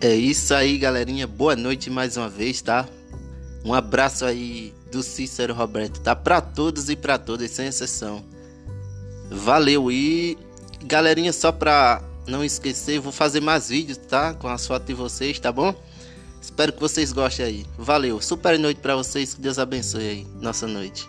É isso aí, galerinha. Boa noite mais uma vez, tá? Um abraço aí do Cícero Roberto, tá? Pra todos e pra todas, sem exceção. Valeu e galerinha, só pra não esquecer, vou fazer mais vídeos, tá? Com as fotos de vocês, tá bom? Espero que vocês gostem aí. Valeu. Super noite para vocês. Que Deus abençoe aí nossa noite.